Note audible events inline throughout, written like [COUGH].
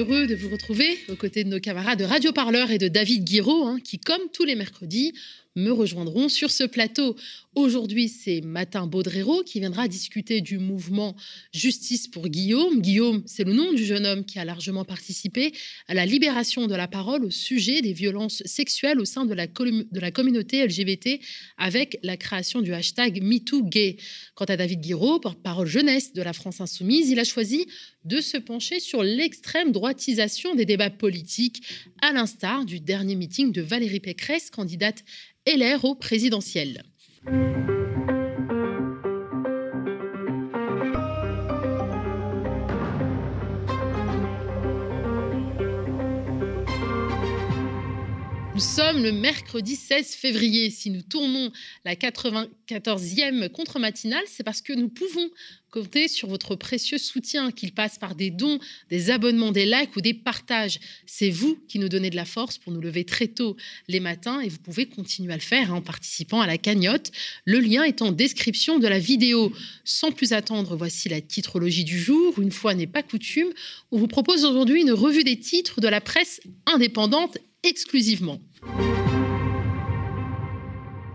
heureux de vous retrouver aux côtés de nos camarades de Radio Parleur et de David Guiraud, hein, qui, comme tous les mercredis, me rejoindront sur ce plateau. Aujourd'hui, c'est Matin Baudrero qui viendra discuter du mouvement Justice pour Guillaume. Guillaume, c'est le nom du jeune homme qui a largement participé à la libération de la parole au sujet des violences sexuelles au sein de la, de la communauté LGBT avec la création du hashtag MeTooGay. Quant à David Guiraud, porte-parole jeunesse de la France Insoumise, il a choisi de se pencher sur l'extrême droitisation des débats politiques, à l'instar du dernier meeting de Valérie Pécresse, candidate LR au présidentiel. Nous sommes le mercredi 16 février. Si nous tournons la 94e contre-matinale, c'est parce que nous pouvons comptez sur votre précieux soutien, qu'il passe par des dons, des abonnements, des likes ou des partages. C'est vous qui nous donnez de la force pour nous lever très tôt les matins et vous pouvez continuer à le faire en participant à la cagnotte. Le lien est en description de la vidéo. Sans plus attendre, voici la titrologie du jour. Une fois n'est pas coutume, on vous propose aujourd'hui une revue des titres de la presse indépendante exclusivement.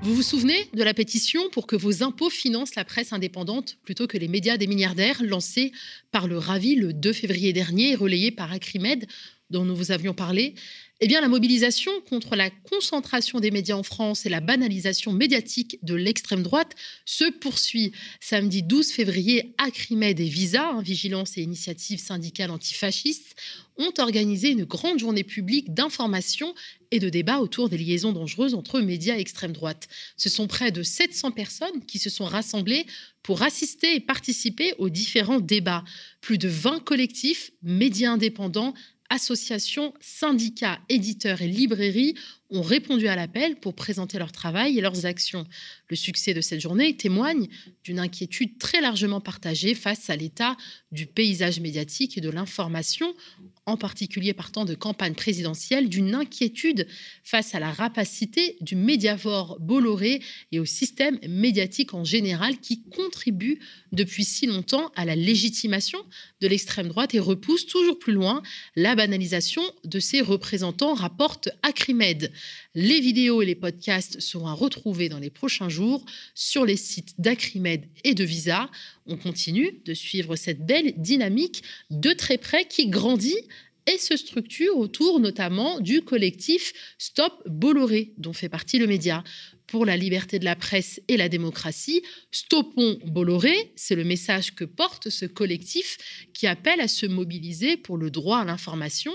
Vous vous souvenez de la pétition pour que vos impôts financent la presse indépendante plutôt que les médias des milliardaires lancée par le Ravi le 2 février dernier et relayée par Acrimed dont nous vous avions parlé? Eh bien, la mobilisation contre la concentration des médias en France et la banalisation médiatique de l'extrême droite se poursuit. Samedi 12 février, Acrimed et Visa, hein, Vigilance et Initiative syndicale antifasciste, ont organisé une grande journée publique d'information et de débat autour des liaisons dangereuses entre médias et extrême droite. Ce sont près de 700 personnes qui se sont rassemblées pour assister et participer aux différents débats. Plus de 20 collectifs, médias indépendants, associations, syndicats, éditeurs et librairies ont répondu à l'appel pour présenter leur travail et leurs actions. Le succès de cette journée témoigne d'une inquiétude très largement partagée face à l'état du paysage médiatique et de l'information en particulier partant de campagne présidentielle, d'une inquiétude face à la rapacité du médiavore Bolloré et au système médiatique en général qui contribue depuis si longtemps à la légitimation de l'extrême droite et repousse toujours plus loin la banalisation de ses représentants, rapporte Acrimed. Les vidéos et les podcasts seront à retrouver dans les prochains jours sur les sites d'Acrimed et de Visa. On continue de suivre cette belle dynamique de très près qui grandit et se structure autour notamment du collectif Stop Bolloré, dont fait partie le média. Pour la liberté de la presse et la démocratie, Stoppons Bolloré, c'est le message que porte ce collectif qui appelle à se mobiliser pour le droit à l'information,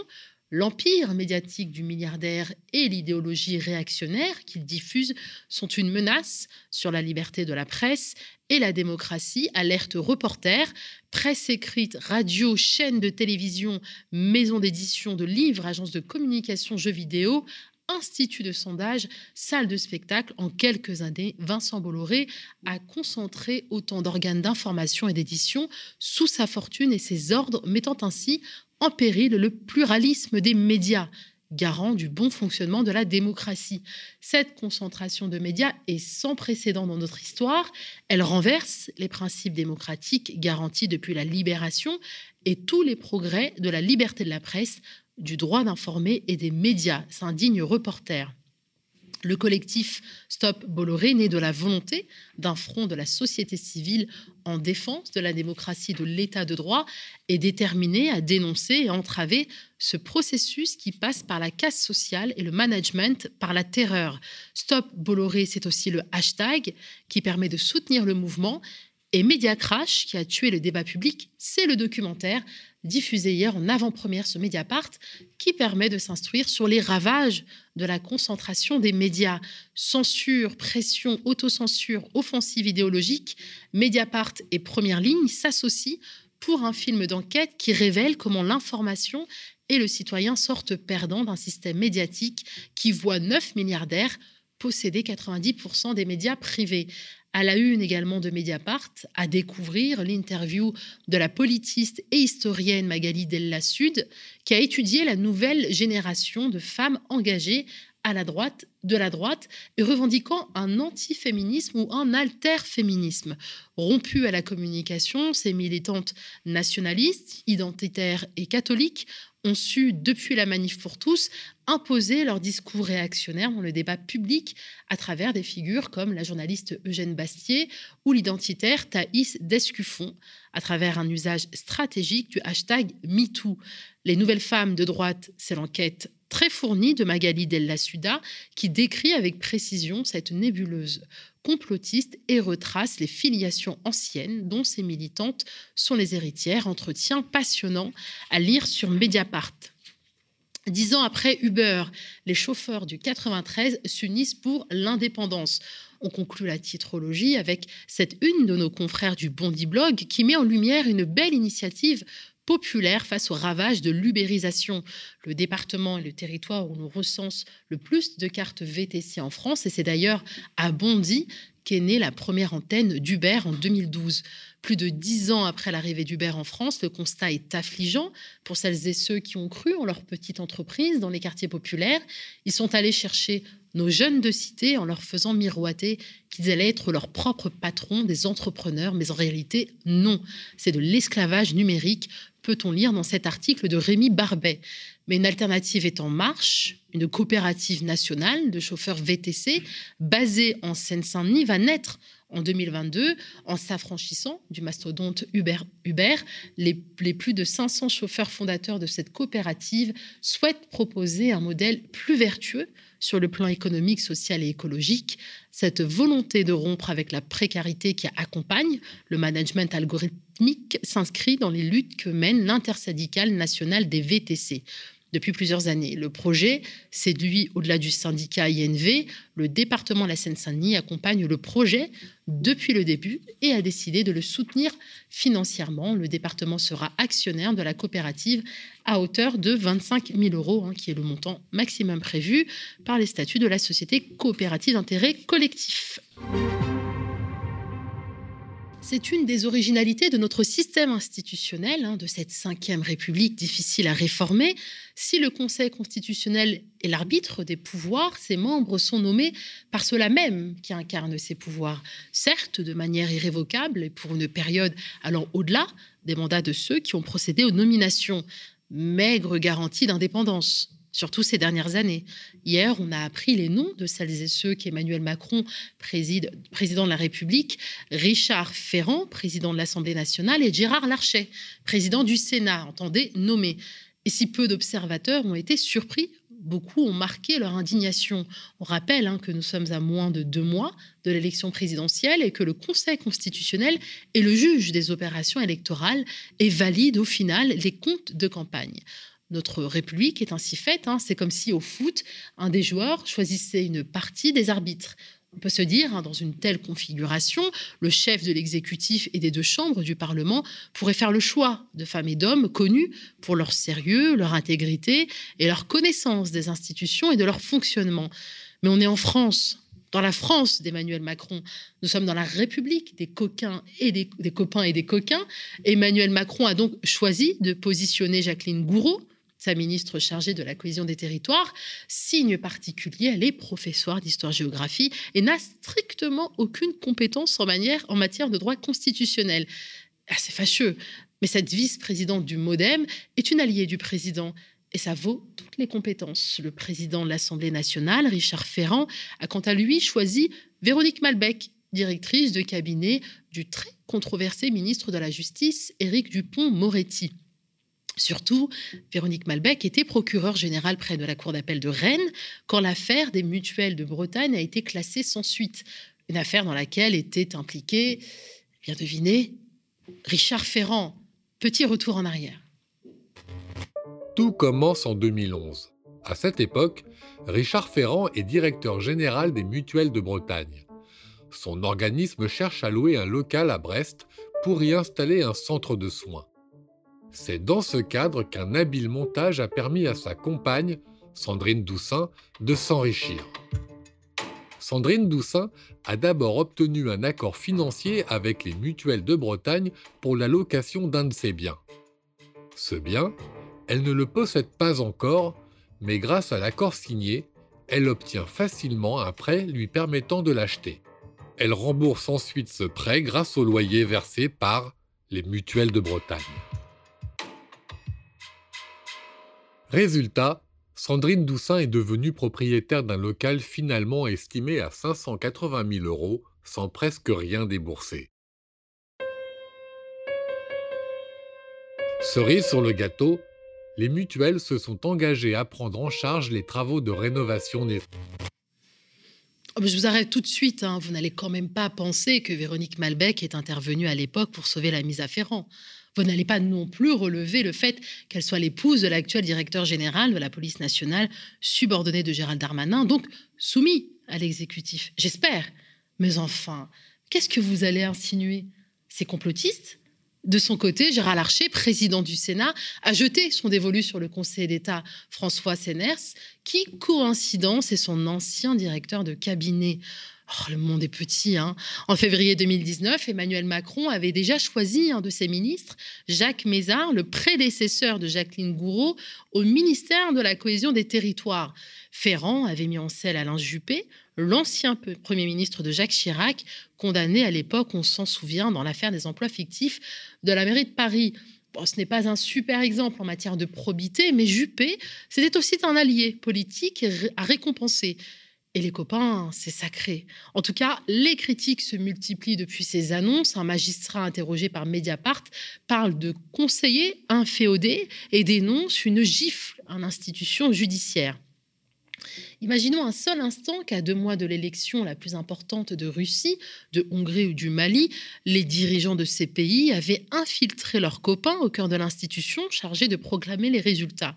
L'empire médiatique du milliardaire et l'idéologie réactionnaire qu'il diffuse sont une menace sur la liberté de la presse et la démocratie, alerte reporter, presse écrite, radio, chaîne de télévision, maison d'édition de livres, agence de communication, jeux vidéo, institut de sondage, salle de spectacle. En quelques années, Vincent Bolloré a concentré autant d'organes d'information et d'édition sous sa fortune et ses ordres, mettant ainsi en péril le pluralisme des médias, garant du bon fonctionnement de la démocratie. Cette concentration de médias est sans précédent dans notre histoire. Elle renverse les principes démocratiques garantis depuis la libération et tous les progrès de la liberté de la presse, du droit d'informer et des médias, s'indigne reporter. Le collectif Stop Bolloré, né de la volonté d'un front de la société civile en défense de la démocratie de l'état de droit, est déterminé à dénoncer et entraver ce processus qui passe par la casse sociale et le management par la terreur. Stop Bolloré, c'est aussi le hashtag qui permet de soutenir le mouvement. Et Media Crash, qui a tué le débat public, c'est le documentaire diffusé hier en avant-première sur Mediapart, qui permet de s'instruire sur les ravages de la concentration des médias. Censure, pression, autocensure, offensive idéologique, Mediapart et Première Ligne s'associent pour un film d'enquête qui révèle comment l'information et le citoyen sortent perdants d'un système médiatique qui voit 9 milliardaires posséder 90% des médias privés à la une également de Mediapart, à découvrir l'interview de la politiste et historienne Magali Della Sud, qui a étudié la nouvelle génération de femmes engagées à la droite, de la droite, et revendiquant un antiféminisme ou un alter-féminisme. Rompues à la communication, ces militantes nationalistes, identitaires et catholiques ont su, depuis la manif pour tous, imposer leur discours réactionnaire dans le débat public à travers des figures comme la journaliste Eugène Bastier ou l'identitaire Thaïs Descuffon, à travers un usage stratégique du hashtag MeToo. Les nouvelles femmes de droite, c'est l'enquête très fournie de Magali Della Suda qui décrit avec précision cette nébuleuse complotiste et retrace les filiations anciennes dont ces militantes sont les héritières. Entretien passionnant à lire sur Mediapart. Dix ans après Uber, les chauffeurs du 93 s'unissent pour l'indépendance. On conclut la titrologie avec cette une de nos confrères du Bondi Blog qui met en lumière une belle initiative populaire face aux ravages de l'ubérisation. Le département est le territoire où l'on recense le plus de cartes VTC en France et c'est d'ailleurs à Bondy qu'est née la première antenne d'Uber en 2012. Plus de dix ans après l'arrivée d'Uber en France, le constat est affligeant pour celles et ceux qui ont cru en leur petite entreprise dans les quartiers populaires. Ils sont allés chercher nos jeunes de cité en leur faisant miroiter qu'ils allaient être leurs propres patrons, des entrepreneurs, mais en réalité, non. C'est de l'esclavage numérique peut-on lire dans cet article de Rémi Barbet. Mais une alternative est en marche. Une coopérative nationale de chauffeurs VTC basée en Seine-Saint-Denis va naître en 2022 en s'affranchissant du mastodonte Uber. Uber les, les, plus de 500 chauffeurs fondateurs de cette coopérative souhaitent proposer un modèle plus vertueux sur le plan économique, social et écologique. Cette volonté de rompre avec la précarité qui accompagne le management algorithmique s'inscrit dans les luttes que mène l'intersyndicale nationale des VTC depuis plusieurs années. Le projet séduit au-delà du syndicat INV. Le département de la Seine-Saint-Denis accompagne le projet depuis le début et a décidé de le soutenir financièrement. Le département sera actionnaire de la coopérative à hauteur de 25 000 euros, hein, qui est le montant maximum prévu par les statuts de la société coopérative d'intérêt collectif. C'est une des originalités de notre système institutionnel, hein, de cette cinquième République difficile à réformer. Si le Conseil constitutionnel est l'arbitre des pouvoirs, ses membres sont nommés par ceux-là même qui incarnent ces pouvoirs, certes de manière irrévocable et pour une période allant au-delà des mandats de ceux qui ont procédé aux nominations. Maigre garantie d'indépendance surtout ces dernières années. Hier, on a appris les noms de celles et ceux qu'Emmanuel Macron, préside, président de la République, Richard Ferrand, président de l'Assemblée nationale, et Gérard Larcher, président du Sénat, entendez, nommé. Et si peu d'observateurs ont été surpris, beaucoup ont marqué leur indignation. On rappelle hein, que nous sommes à moins de deux mois de l'élection présidentielle et que le Conseil constitutionnel est le juge des opérations électorales et valide au final les comptes de campagne. Notre République est ainsi faite. Hein. C'est comme si au foot, un des joueurs choisissait une partie des arbitres. On peut se dire, hein, dans une telle configuration, le chef de l'exécutif et des deux chambres du Parlement pourrait faire le choix de femmes et d'hommes connus pour leur sérieux, leur intégrité et leur connaissance des institutions et de leur fonctionnement. Mais on est en France, dans la France d'Emmanuel Macron. Nous sommes dans la République des coquins et des, des, copains et des coquins. Emmanuel Macron a donc choisi de positionner Jacqueline Gouraud sa ministre chargée de la cohésion des territoires, signe particulier, elle est professeure d'histoire-géographie et n'a strictement aucune compétence en, en matière de droit constitutionnel. C'est fâcheux, mais cette vice-présidente du MoDem est une alliée du président. Et ça vaut toutes les compétences. Le président de l'Assemblée nationale, Richard Ferrand, a quant à lui choisi Véronique Malbec, directrice de cabinet du très controversé ministre de la Justice, Éric Dupont-Moretti. Surtout, Véronique Malbec était procureure générale près de la Cour d'appel de Rennes quand l'affaire des mutuelles de Bretagne a été classée sans suite. Une affaire dans laquelle était impliqué, bien devinez, Richard Ferrand. Petit retour en arrière. Tout commence en 2011. À cette époque, Richard Ferrand est directeur général des mutuelles de Bretagne. Son organisme cherche à louer un local à Brest pour y installer un centre de soins. C'est dans ce cadre qu'un habile montage a permis à sa compagne, Sandrine Doussin, de s'enrichir. Sandrine Doussin a d'abord obtenu un accord financier avec les mutuelles de Bretagne pour la location d'un de ses biens. Ce bien, elle ne le possède pas encore, mais grâce à l'accord signé, elle obtient facilement un prêt lui permettant de l'acheter. Elle rembourse ensuite ce prêt grâce au loyer versé par les mutuelles de Bretagne. Résultat, Sandrine Doussin est devenue propriétaire d'un local finalement estimé à 580 000 euros sans presque rien débourser. Cerise sur le gâteau, les mutuelles se sont engagées à prendre en charge les travaux de rénovation des... Oh, je vous arrête tout de suite, hein. vous n'allez quand même pas penser que Véronique Malbec est intervenue à l'époque pour sauver la mise à Ferrand. Vous n'allez pas non plus relever le fait qu'elle soit l'épouse de l'actuel directeur général de la police nationale, subordonnée de Gérald Darmanin, donc soumis à l'exécutif. J'espère. Mais enfin, qu'est-ce que vous allez insinuer? C'est complotiste de son côté, Gérald Larcher, président du Sénat, a jeté son dévolu sur le Conseil d'État François Séners, qui, coïncidence, est son ancien directeur de cabinet. Oh, le monde est petit. Hein. En février 2019, Emmanuel Macron avait déjà choisi un de ses ministres, Jacques Mézard, le prédécesseur de Jacqueline Gouraud, au ministère de la Cohésion des Territoires. Ferrand avait mis en selle Alain Juppé, l'ancien Premier ministre de Jacques Chirac, condamné à l'époque, on s'en souvient, dans l'affaire des emplois fictifs de la mairie de Paris. Ce n'est pas un super exemple en matière de probité, mais Juppé, c'était aussi un allié politique à récompenser. Et les copains, c'est sacré. En tout cas, les critiques se multiplient depuis ces annonces. Un magistrat interrogé par Mediapart parle de conseiller inféodé et dénonce une gifle à l'institution judiciaire. Imaginons un seul instant qu'à deux mois de l'élection la plus importante de Russie, de Hongrie ou du Mali, les dirigeants de ces pays avaient infiltré leurs copains au cœur de l'institution chargée de proclamer les résultats.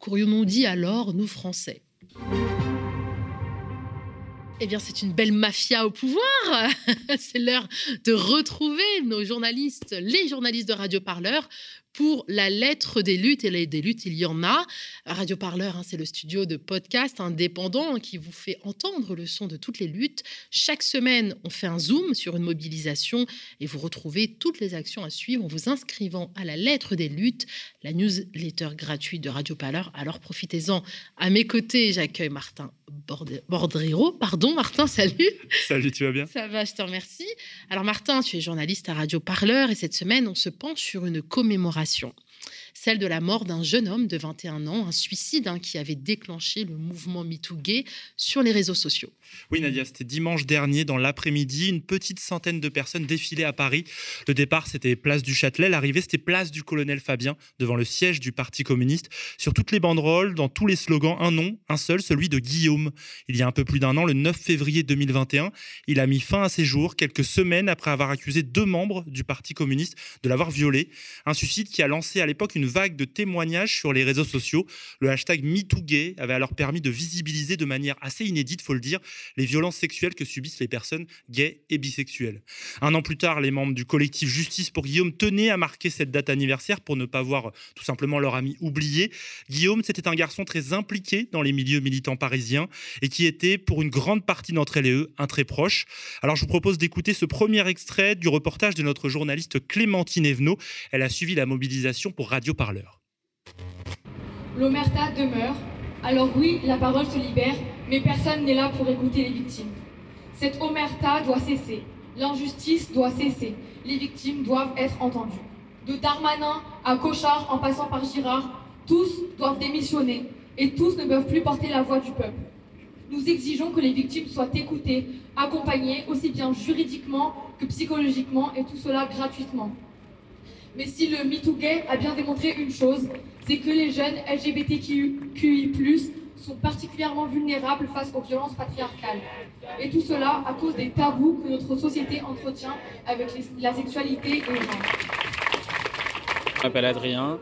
Qu'aurions-nous dit alors, nous Français? Eh bien, c'est une belle mafia au pouvoir. [LAUGHS] c'est l'heure de retrouver nos journalistes, les journalistes de Radio Parleur, pour la lettre des luttes. Et des luttes, il y en a. Radio Parleur, hein, c'est le studio de podcast indépendant qui vous fait entendre le son de toutes les luttes. Chaque semaine, on fait un zoom sur une mobilisation et vous retrouvez toutes les actions à suivre en vous inscrivant à la lettre des luttes, la newsletter gratuite de Radio Parleur. Alors profitez-en. À mes côtés, j'accueille Martin Bordrero. Pardon, Martin, salut. Salut, tu vas bien? Ça va, je te remercie. Alors, Martin, tu es journaliste à Radio Parleur et cette semaine, on se penche sur une commémoration restauration celle de la mort d'un jeune homme de 21 ans, un suicide hein, qui avait déclenché le mouvement MeToo Gay sur les réseaux sociaux. Oui, Nadia, c'était dimanche dernier, dans l'après-midi, une petite centaine de personnes défilaient à Paris. Le départ, c'était place du Châtelet, l'arrivée, c'était place du colonel Fabien, devant le siège du Parti communiste. Sur toutes les banderoles, dans tous les slogans, un nom, un seul, celui de Guillaume. Il y a un peu plus d'un an, le 9 février 2021, il a mis fin à ses jours, quelques semaines après avoir accusé deux membres du Parti communiste de l'avoir violé. Un suicide qui a lancé à l'époque une vague de témoignages sur les réseaux sociaux. Le hashtag MeTooGay avait alors permis de visibiliser de manière assez inédite, faut le dire, les violences sexuelles que subissent les personnes gays et bisexuelles. Un an plus tard, les membres du collectif Justice pour Guillaume tenaient à marquer cette date anniversaire pour ne pas voir tout simplement leur ami oublié. Guillaume, c'était un garçon très impliqué dans les milieux militants parisiens et qui était, pour une grande partie d'entre elles et eux, un très proche. Alors je vous propose d'écouter ce premier extrait du reportage de notre journaliste Clémentine Evenot. Elle a suivi la mobilisation pour Radio Parleur. L'omerta demeure. Alors oui, la parole se libère, mais personne n'est là pour écouter les victimes. Cette omerta doit cesser. L'injustice doit cesser. Les victimes doivent être entendues. De Darmanin à Cochard en passant par Girard, tous doivent démissionner et tous ne peuvent plus porter la voix du peuple. Nous exigeons que les victimes soient écoutées, accompagnées aussi bien juridiquement que psychologiquement et tout cela gratuitement. Mais si le MeToo a bien démontré une chose, c'est que les jeunes LGBTQI+, sont particulièrement vulnérables face aux violences patriarcales. Et tout cela à cause des tabous que notre société entretient avec la sexualité et le genre. Je m'appelle Adrien,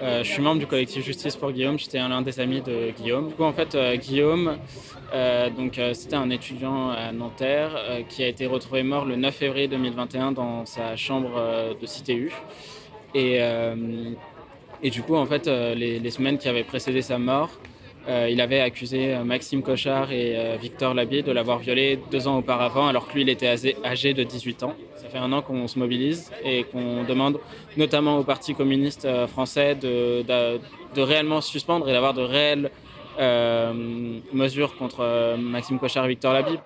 euh, je suis membre du collectif Justice pour Guillaume, j'étais l'un des amis de Guillaume. Du coup, en fait, euh, Guillaume, euh, donc c'était un étudiant à Nanterre qui a été retrouvé mort le 9 février 2021 dans sa chambre de CTU. Et, et du coup, en fait, les, les, semaines qui avaient précédé sa mort, il avait accusé Maxime Cochard et Victor Labier de l'avoir violé deux ans auparavant, alors que lui, il était âgé de 18 ans. Ça fait un an qu'on se mobilise et qu'on demande notamment au Parti communiste français de, de, réellement suspendre et d'avoir de réelles mesures contre Maxime Cochard et Victor Labib.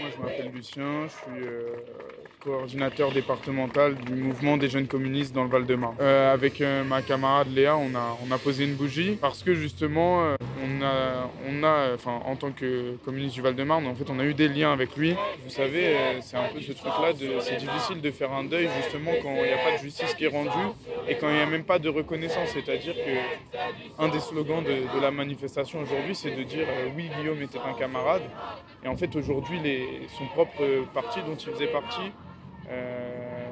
Moi, je m'appelle Lucien, je suis coordinateur départemental du mouvement des jeunes communistes dans le Val-de-Marne. Euh, avec euh, ma camarade Léa, on a, on a posé une bougie parce que justement, euh, on a, on a enfin, en tant que communiste du Val-de-Marne, en fait, on a eu des liens avec lui. Vous savez, c'est un peu ce truc-là, c'est difficile de faire un deuil justement quand il n'y a pas de justice qui est rendue et quand il n'y a même pas de reconnaissance. C'est-à-dire que un des slogans de, de la manifestation aujourd'hui, c'est de dire oui, Guillaume était un camarade. Et en fait, aujourd'hui, son propre parti dont il faisait partie euh,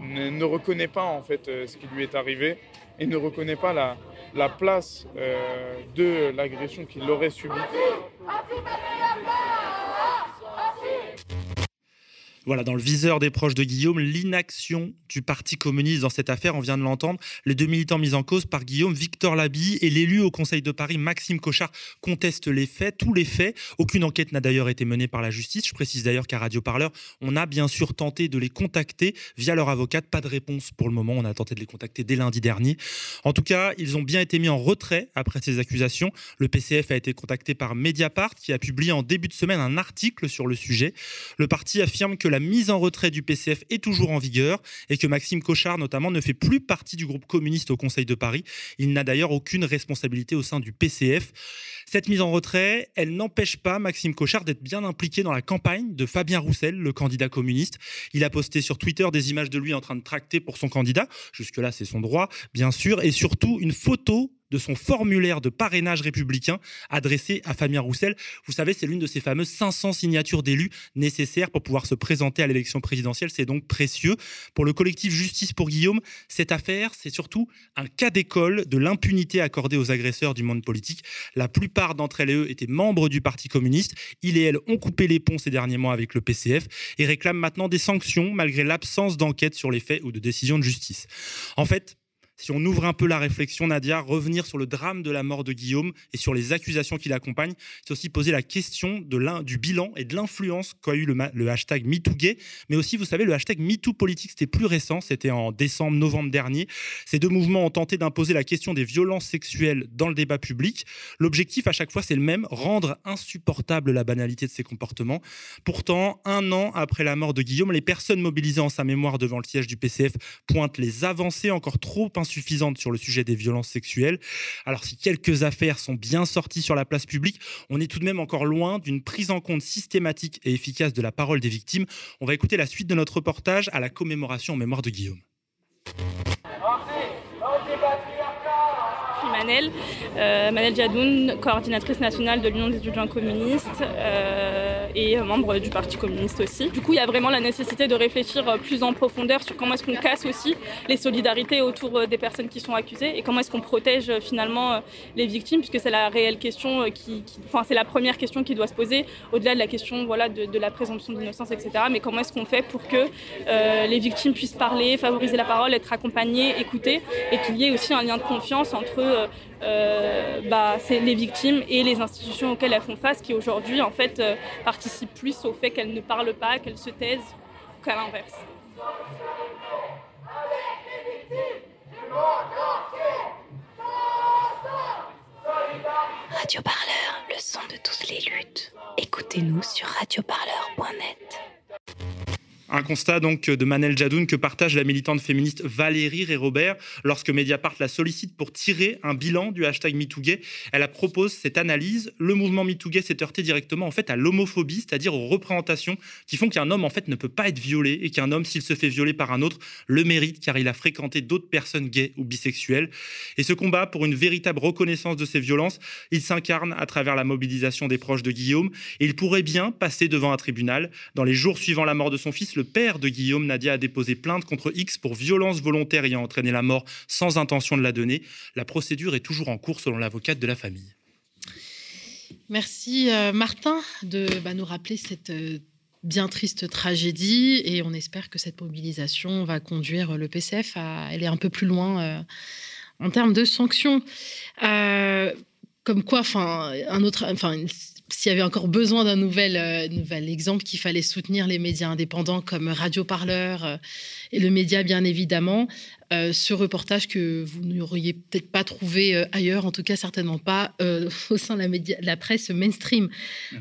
ne, reconnaît pas en fait euh, ce qui lui est arrivé et ne reconnaît pas la, la place euh, de l'agression qu'il aurait subie. Voilà, dans le viseur des proches de Guillaume, l'inaction du Parti communiste dans cette affaire, on vient de l'entendre. Les deux militants mis en cause par Guillaume, Victor Labi et l'élu au Conseil de Paris, Maxime Cochard, contestent les faits, tous les faits. Aucune enquête n'a d'ailleurs été menée par la justice. Je précise d'ailleurs qu'à Radio Parleur, on a bien sûr tenté de les contacter via leur avocate. Pas de réponse pour le moment. On a tenté de les contacter dès lundi dernier. En tout cas, ils ont bien été mis en retrait après ces accusations. Le PCF a été contacté par Mediapart, qui a publié en début de semaine un article sur le sujet. Le parti affirme que la mise en retrait du PCF est toujours en vigueur et que Maxime Cochard, notamment, ne fait plus partie du groupe communiste au Conseil de Paris. Il n'a d'ailleurs aucune responsabilité au sein du PCF. Cette mise en retrait, elle n'empêche pas Maxime Cochard d'être bien impliqué dans la campagne de Fabien Roussel, le candidat communiste. Il a posté sur Twitter des images de lui en train de tracter pour son candidat. Jusque-là, c'est son droit, bien sûr. Et surtout, une photo de son formulaire de parrainage républicain adressé à Fabien Roussel. Vous savez, c'est l'une de ces fameuses 500 signatures d'élus nécessaires pour pouvoir se présenter à l'élection présidentielle. C'est donc précieux. Pour le collectif Justice pour Guillaume, cette affaire, c'est surtout un cas d'école de l'impunité accordée aux agresseurs du monde politique. La plupart d'entre elles et eux étaient membres du Parti communiste. Ils et elles ont coupé les ponts ces derniers mois avec le PCF et réclament maintenant des sanctions malgré l'absence d'enquête sur les faits ou de décision de justice. En fait, si on ouvre un peu la réflexion, Nadia, revenir sur le drame de la mort de Guillaume et sur les accusations qui l'accompagnent, c'est aussi poser la question du bilan et de l'influence qu'a eu le, le hashtag MeTooGay, mais aussi, vous savez, le hashtag MeTooPolitique, c'était plus récent, c'était en décembre, novembre dernier. Ces deux mouvements ont tenté d'imposer la question des violences sexuelles dans le débat public. L'objectif, à chaque fois, c'est le même, rendre insupportable la banalité de ces comportements. Pourtant, un an après la mort de Guillaume, les personnes mobilisées en sa mémoire devant le siège du PCF pointent les avancées encore trop insuffisantes suffisante sur le sujet des violences sexuelles. Alors si quelques affaires sont bien sorties sur la place publique, on est tout de même encore loin d'une prise en compte systématique et efficace de la parole des victimes. On va écouter la suite de notre reportage à la commémoration en mémoire de Guillaume. Manel, euh, Manel Jadoun, coordinatrice nationale de l'Union des étudiants communistes euh, et membre du Parti communiste aussi. Du coup, il y a vraiment la nécessité de réfléchir plus en profondeur sur comment est-ce qu'on casse aussi les solidarités autour des personnes qui sont accusées et comment est-ce qu'on protège finalement les victimes, puisque c'est la réelle question qui, enfin c'est la première question qui doit se poser au-delà de la question voilà de, la présomption d'innocence, etc. Mais comment est-ce qu'on fait pour que euh, les victimes puissent parler, favoriser la parole, être accompagnées, écoutées, et qu'il y ait aussi un lien de confiance entre euh, bah, c'est les victimes et les institutions auxquelles elles font face qui aujourd'hui en fait euh, participent plus au fait qu'elles ne parlent pas, qu'elles se taisent qu'à l'inverse. Radio Parleur, le son de toutes les luttes. Écoutez-nous sur radioparleur.net. Un constat donc de Manel Jadoun que partage la militante féministe Valérie Ré-Robert lorsque Mediapart la sollicite pour tirer un bilan du hashtag MeTooGay. Elle propose cette analyse. Le mouvement MeTooGay s'est heurté directement en fait à l'homophobie, c'est-à-dire aux représentations qui font qu'un homme en fait ne peut pas être violé et qu'un homme s'il se fait violer par un autre le mérite car il a fréquenté d'autres personnes gays ou bisexuelles. Et ce combat pour une véritable reconnaissance de ces violences, il s'incarne à travers la mobilisation des proches de Guillaume et il pourrait bien passer devant un tribunal. Dans les jours suivant la mort de son fils, père de Guillaume, Nadia, a déposé plainte contre X pour violence volontaire ayant entraîné la mort sans intention de la donner. La procédure est toujours en cours selon l'avocate de la famille. Merci euh, Martin de bah, nous rappeler cette euh, bien triste tragédie et on espère que cette mobilisation va conduire le PCF à aller un peu plus loin euh, en termes de sanctions. comme quoi, enfin, un autre, enfin, s'il y avait encore besoin d'un nouvel, euh, nouvel exemple, qu'il fallait soutenir les médias indépendants comme Radio Parleur euh, et le média, bien évidemment. Euh, ce reportage que vous n'auriez peut-être pas trouvé ailleurs, en tout cas certainement pas [LAUGHS] au sein de la, média, la presse mainstream.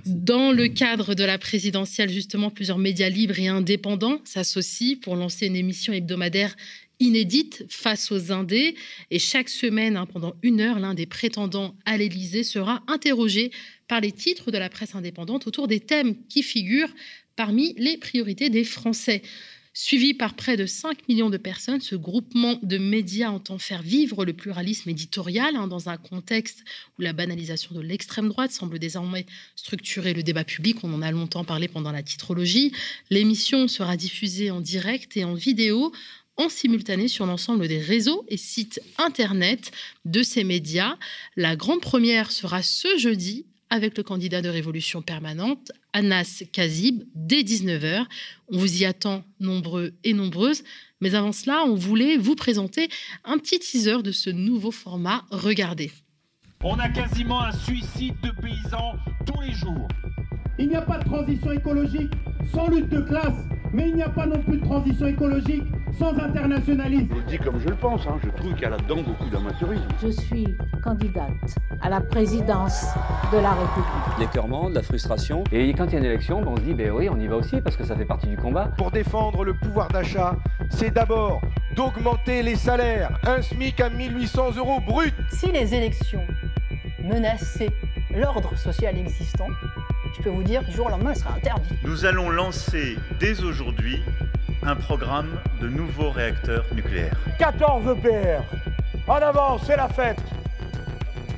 Dans le cadre de la présidentielle, justement, plusieurs médias libres et indépendants s'associent pour lancer une émission hebdomadaire inédite face aux Indés. Et chaque semaine, hein, pendant une heure, l'un des prétendants à l'Élysée sera interrogé par les titres de la presse indépendante autour des thèmes qui figurent parmi les priorités des Français. Suivi par près de 5 millions de personnes, ce groupement de médias entend faire vivre le pluralisme éditorial hein, dans un contexte où la banalisation de l'extrême droite semble désormais structurer le débat public. On en a longtemps parlé pendant la titrologie. L'émission sera diffusée en direct et en vidéo en simultané sur l'ensemble des réseaux et sites internet de ces médias. La grande première sera ce jeudi avec le candidat de Révolution permanente, Anas Kazib, dès 19h. On vous y attend nombreux et nombreuses. Mais avant cela, on voulait vous présenter un petit teaser de ce nouveau format. Regardez. On a quasiment un suicide de paysans tous les jours. Il n'y a pas de transition écologique sans lutte de classe, mais il n'y a pas non plus de transition écologique sans internationalisme. Je le dis comme je le pense, hein. je trouve qu'il y a là-dedans beaucoup d'amateurisme. Je suis candidate à la présidence de la République. L'écœurement, de la frustration. Et quand il y a une élection, ben, on se dit, ben oui, on y va aussi parce que ça fait partie du combat. Pour défendre le pouvoir d'achat, c'est d'abord d'augmenter les salaires. Un SMIC à 1800 euros brut. Si les élections menaçaient l'ordre social existant, je peux vous dire, du jour au lendemain, elle sera interdite. Nous allons lancer dès aujourd'hui un programme de nouveaux réacteurs nucléaires. 14 EPR En avant, c'est la fête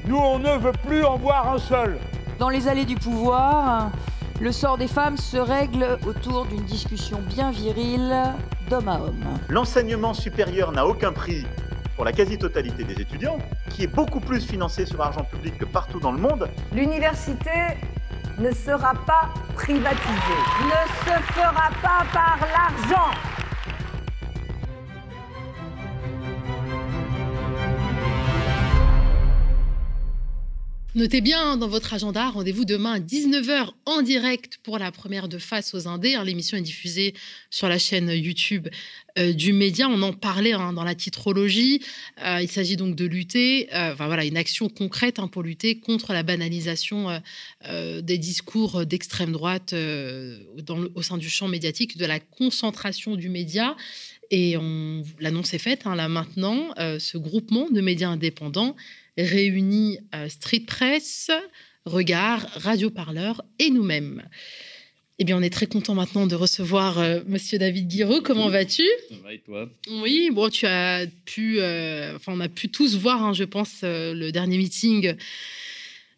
Nous, on ne veut plus en voir un seul Dans les allées du pouvoir, le sort des femmes se règle autour d'une discussion bien virile d'homme à homme. L'enseignement supérieur n'a aucun prix pour la quasi-totalité des étudiants, qui est beaucoup plus financé sur argent public que partout dans le monde. L'université ne sera pas privatisé, ne se fera pas par l'argent. Notez bien dans votre agenda, rendez-vous demain à 19h en direct pour la première de Face aux Indés. Hein, l'émission est diffusée sur la chaîne YouTube euh, du média. On en parlait hein, dans la titrologie. Euh, il s'agit donc de lutter, euh, enfin voilà, une action concrète hein, pour lutter contre la banalisation des discours d'extrême droite au sein du champ médiatique, de la concentration du média. Et l'annonce est faite là maintenant. ce groupement de médias indépendants réunis Street Press, Regard, Radio Parleur et nous-mêmes. Eh bien, on est très content maintenant de recevoir euh, Monsieur David Guiraud. Comment vas-tu? Ça va et toi? Oui, bon, tu as pu, euh, enfin, on a pu tous voir, hein, je pense, euh, le dernier meeting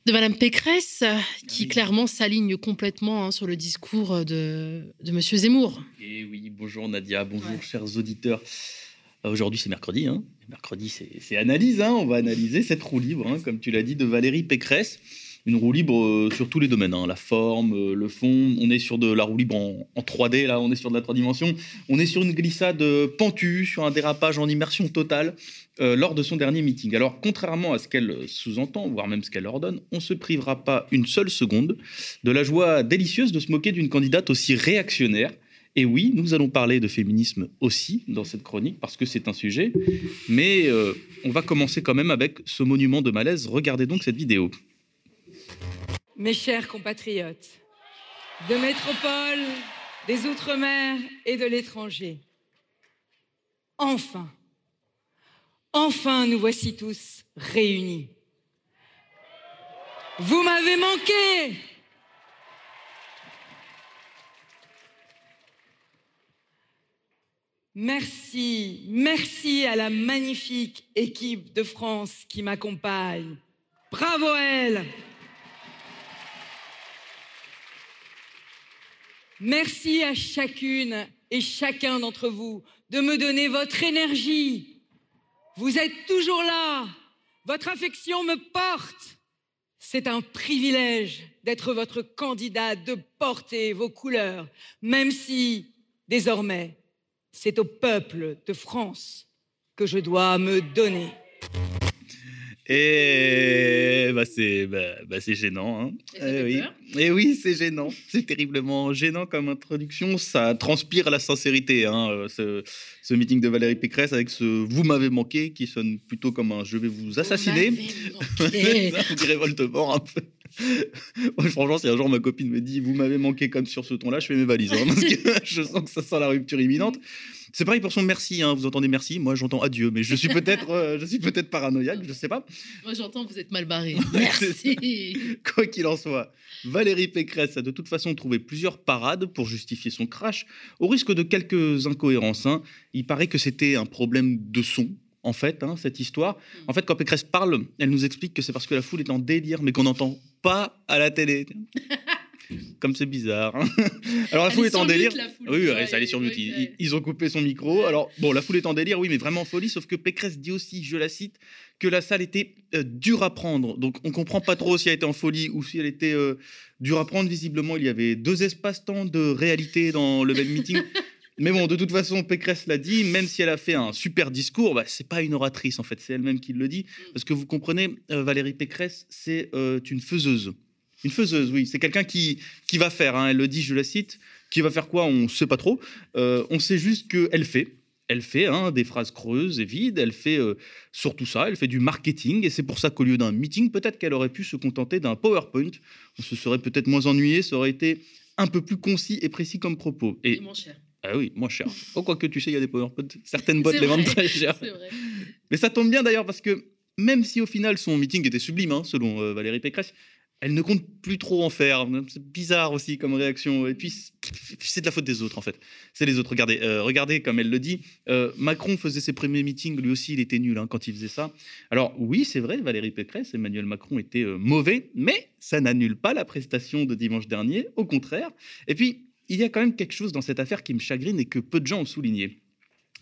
de Madame Pécresse, qui clairement s'aligne complètement hein, sur le discours de, de Monsieur Zemmour. Et eh oui, bonjour Nadia, bonjour chers auditeurs. Aujourd'hui, c'est mercredi. Hein. Mercredi, c'est analyse. Hein. On va analyser cette roue libre, hein, comme tu l'as dit, de Valérie Pécresse. Une roue libre euh, sur tous les domaines, la forme, euh, le fond. On est sur de la roue libre en, 3D, là, on est sur de la 3 dimensions. On est sur une glissade euh, pentue, sur un dérapage en immersion totale lors de son dernier meeting. Alors, contrairement à ce qu'elle sous-entend, voire même ce qu'elle ordonne, on ne se privera pas une seule seconde de la joie délicieuse de se moquer d'une candidate aussi réactionnaire et oui, nous allons parler de féminisme aussi dans cette chronique parce que c'est un sujet. Mais euh, on va commencer quand même avec ce monument de malaise. Regardez donc cette vidéo. Mes chers compatriotes de métropole, des Outre-mer et de l'étranger, enfin, enfin nous voici tous réunis. Vous m'avez manqué Merci, merci à la magnifique équipe de France qui m'accompagne. Bravo elle. Merci à chacune et chacun d'entre vous de me donner votre énergie. Vous êtes toujours là. Votre affection me porte. C'est un privilège d'être votre candidat, de porter vos couleurs, même si, désormais, c'est au peuple de France que je dois me donner. Et bah c'est bah, bah, c'est gênant. Hein. Eh oui. Et oui, c'est gênant. C'est terriblement gênant comme introduction. Ça transpire la sincérité. Hein, euh, ce, ce meeting de Valérie Pécresse avec ce "vous m'avez manqué" qui sonne plutôt comme un "je vais vous assassiner". Vous dirait [LAUGHS] Voldemort un peu. [LAUGHS] Moi, franchement, si un jour ma copine me dit "vous m'avez manqué" comme sur ce ton-là, je fais mes valises. hein, parce que [LAUGHS] je sens que ça sent la rupture imminente. C'est pareil pour son merci. Hein. Vous entendez merci Moi, j'entends adieu. Mais je suis peut-être, euh, je suis peut-être paranoïaque. Je sais pas. Moi, j'entends, vous êtes mal barré. [LAUGHS] Merci. Quoi qu'il en soit, Valérie Pécresse a de toute façon trouvé plusieurs parades pour justifier son crash, au risque de quelques incohérences. hein. Il paraît que c'était un problème de son. En fait, hein, cette histoire. En fait, quand Pécresse parle, elle nous explique que c'est parce que la foule est en délire, mais qu'on n'entend pas à la télé. [LAUGHS] Comme c'est bizarre. hein. [LAUGHS] Alors la Elle foule est est en délire. mute, la foule. Oui, ouais, ça, est sur mute. Ils- ouais. Ils, ils ont coupé son micro. Alors bon, la foule est en délire, oui, mais vraiment en folie. Sauf que Pécresse dit aussi, je la cite, que la salle était euh, dure à prendre. Donc on comprend pas trop si elle était en folie ou si elle était euh, dure à prendre. Visiblement, il y avait deux espaces-temps de réalité dans le même meeting. [LAUGHS] Mais bon, de toute façon, Pécresse l'a dit, même si elle a fait un super discours, bah, c'est pas une oratrice en fait, c'est elle-même qui le dit. Parce que vous comprenez, euh, Valérie Pécresse, c'est euh, une faiseuse. Une faiseuse, oui. C'est quelqu'un qui, qui va faire, hein, elle le dit, je la cite, qui va faire quoi On ne sait pas trop. Euh, on sait juste qu'elle fait. Elle fait hein, des phrases creuses et vides, elle fait surtout ça, elle fait du marketing, et c'est pour ça qu'au lieu d'un meeting, peut-être qu'elle aurait pu se contenter d'un PowerPoint. On se serait peut-être moins ennuyé, ça aurait été un peu plus concis et précis comme propos. Et moins cher. Ah oui, moins cher. Oh, quoi que tu sais, il y a des PowerPoint. Certaines boîtes les vendent très cher. [LAUGHS] vrai. Mais ça tombe bien d'ailleurs parce que même si au final son meeting était sublime, hein, selon euh, Valérie Pécresse, elle ne compte plus trop en faire. C'est bizarre aussi comme réaction. Et puis c'est- c'est de la faute des autres en fait. C'est les autres. Regardez, euh, regardez comme elle le dit. euh, Macron faisait ses premiers meetings, lui aussi il était nul hein, quand il faisait ça. Alors oui, c'est vrai, Valérie Pécresse, Emmanuel Macron était euh, mauvais, mais ça n'annule pas la prestation de dimanche dernier. Au contraire. Et puis il y a quand même quelque chose dans cette affaire qui me chagrine et que peu de gens ont souligné.